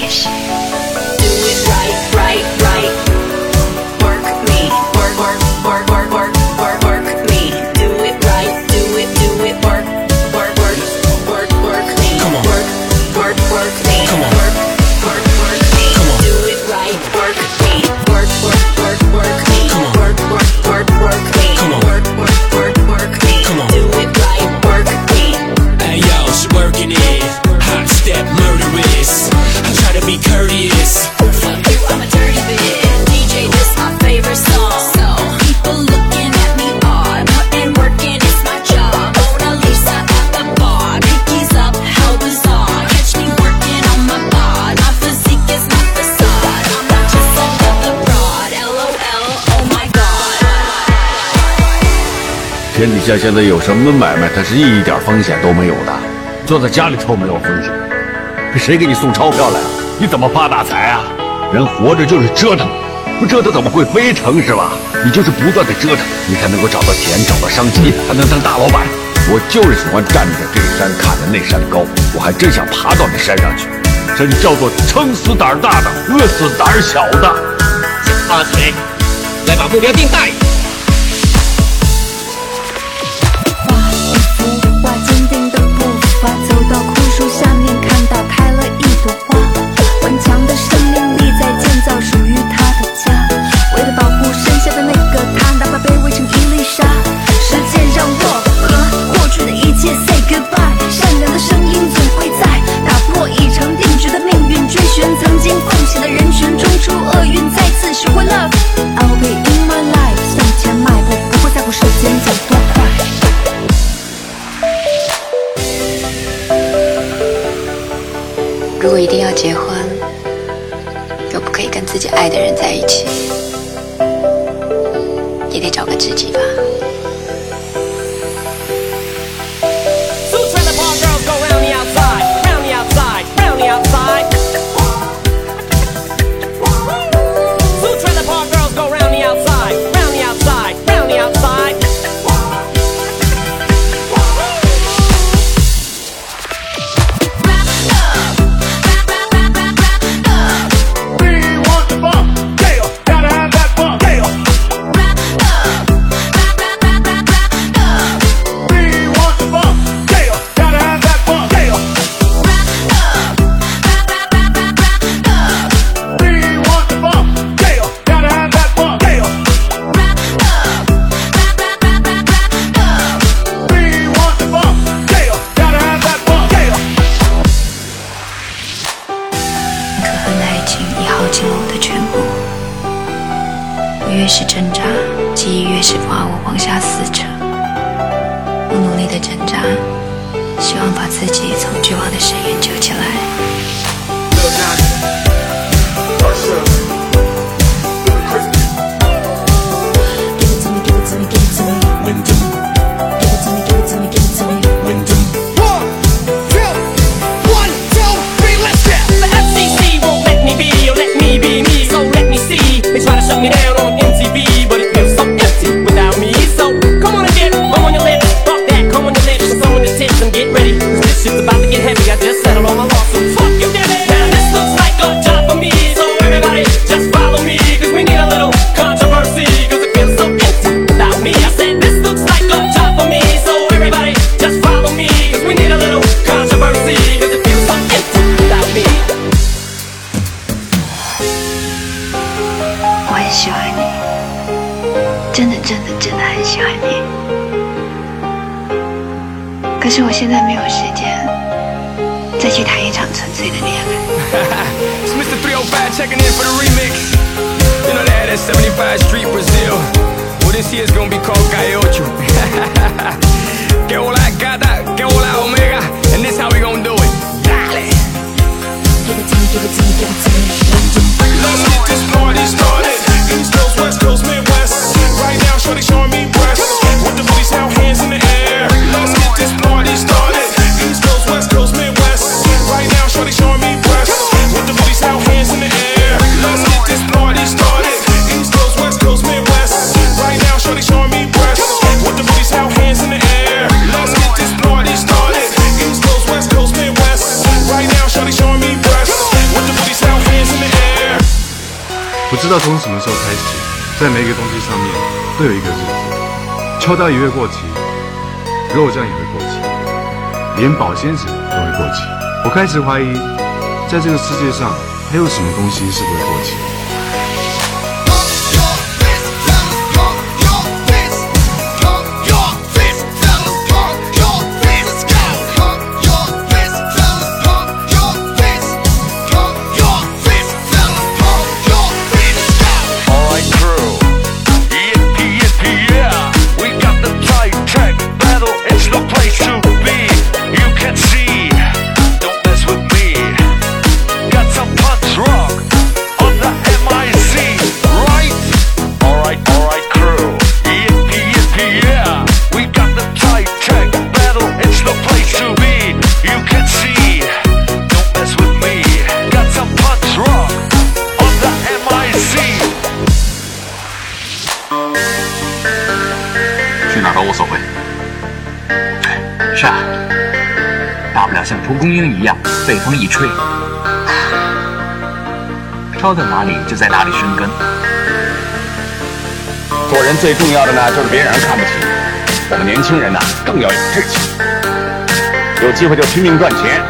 也许天底下现在有什么买卖，它是一点风险都没有的。坐在家里头没有风险，谁给你送钞票来？你怎么发大财啊？人活着就是折腾，不折腾怎么会飞成是吧？你就是不断的折腾，你才能够找到钱，找到商机，才能当大老板。我就是喜欢站着这山看着那山高，我还真想爬到那山上去。这叫做撑死胆大的，饿死胆小的。先趴起来，把目标定大。一点挣扎，记忆越是把我往下撕扯。我努力的挣扎，希望把自己从绝望的深渊救起来。it's gonna be called Coyote. 不知道从什么时候开始，在每一个东西上面都有一个日子，秋刀鱼会过期，肉酱也会过期，连保鲜纸都会过期。我开始怀疑，在这个世界上还有什么东西是不会过期的是啊，大不了像蒲公英一样，被风一吹，飘到哪里就在哪里生根。做人最重要的呢，就是别让人看不起。我们年轻人呢，更要有志气，有机会就拼命赚钱。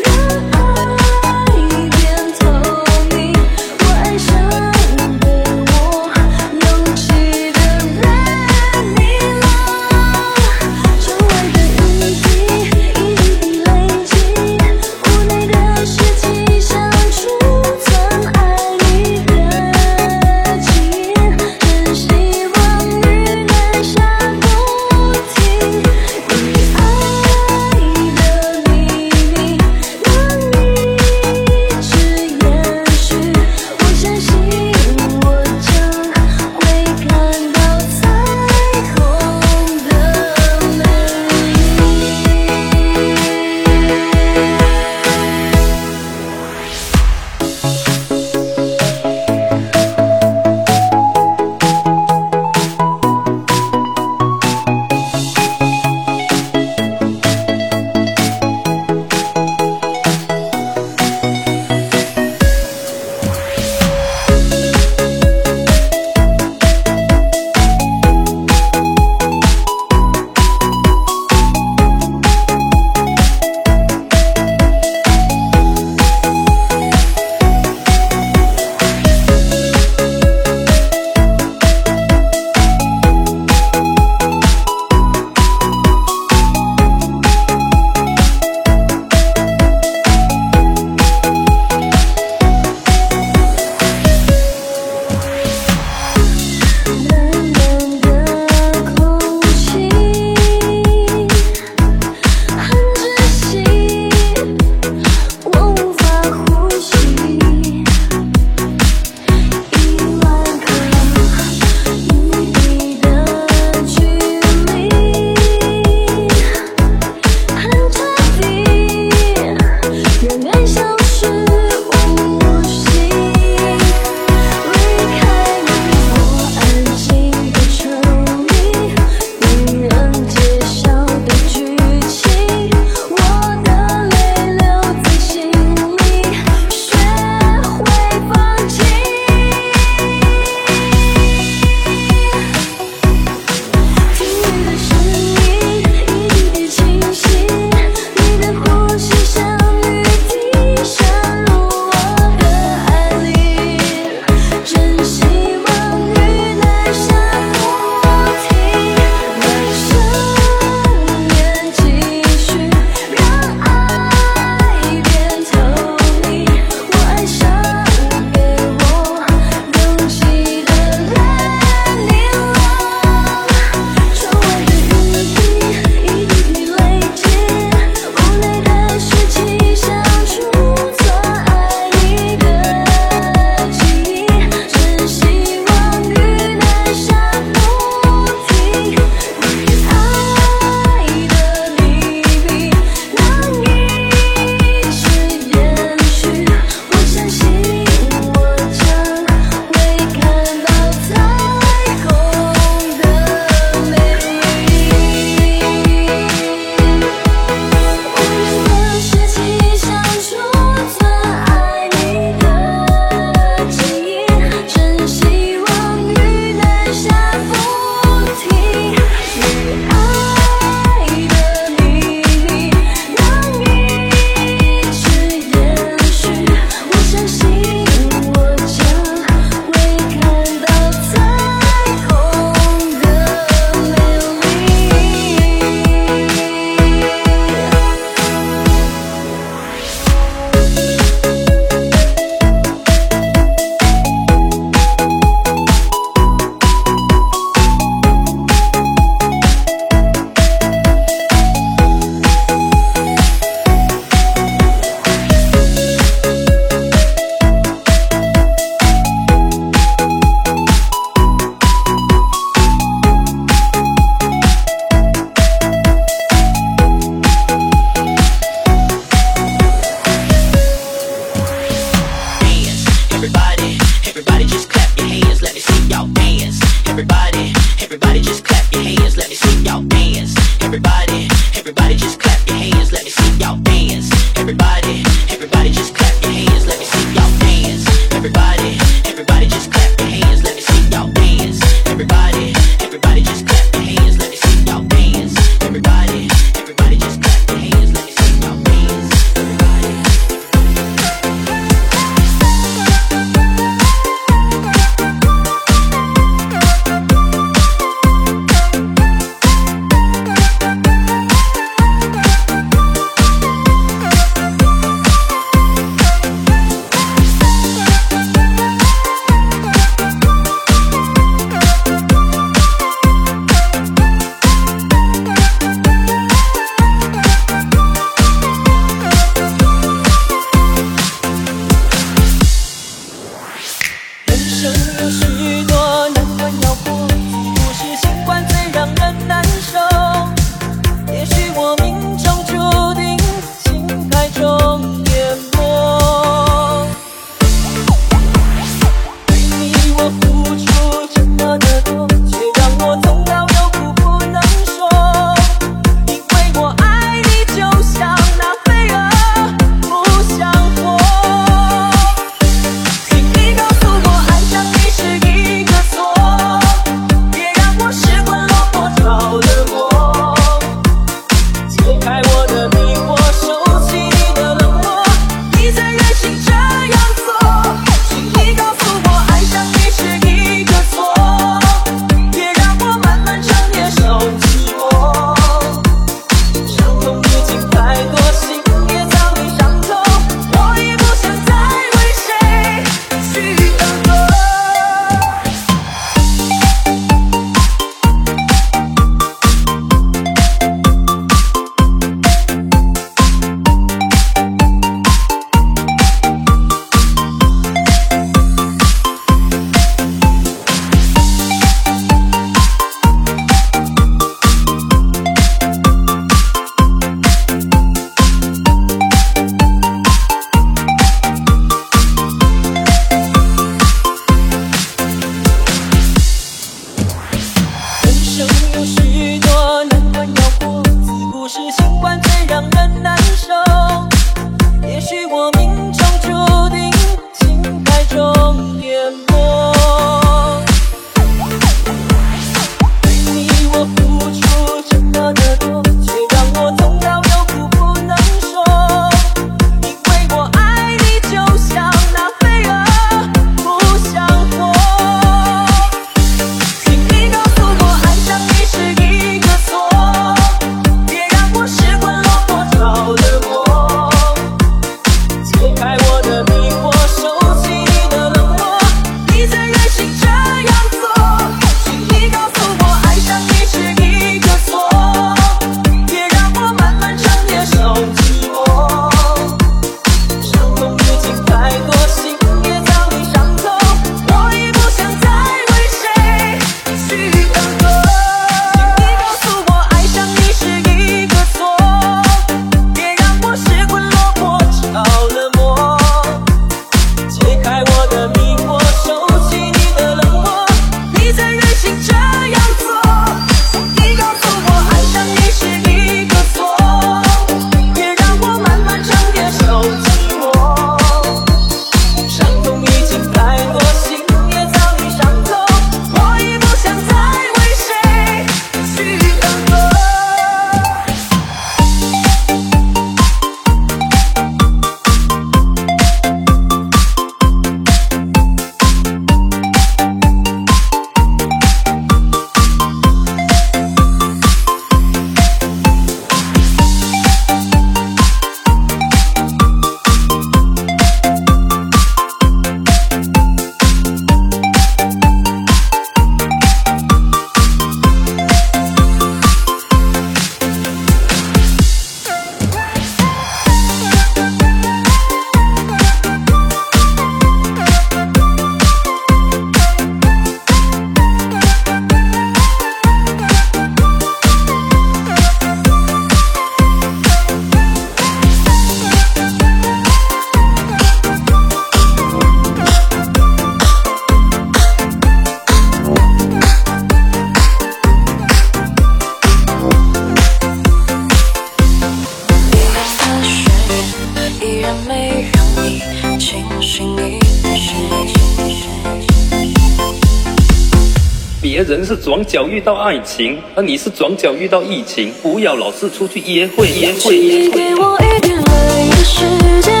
转角遇到爱情，而你是转角遇到疫情。不要老是出去约会，约会，约会。给我一点泪的时间，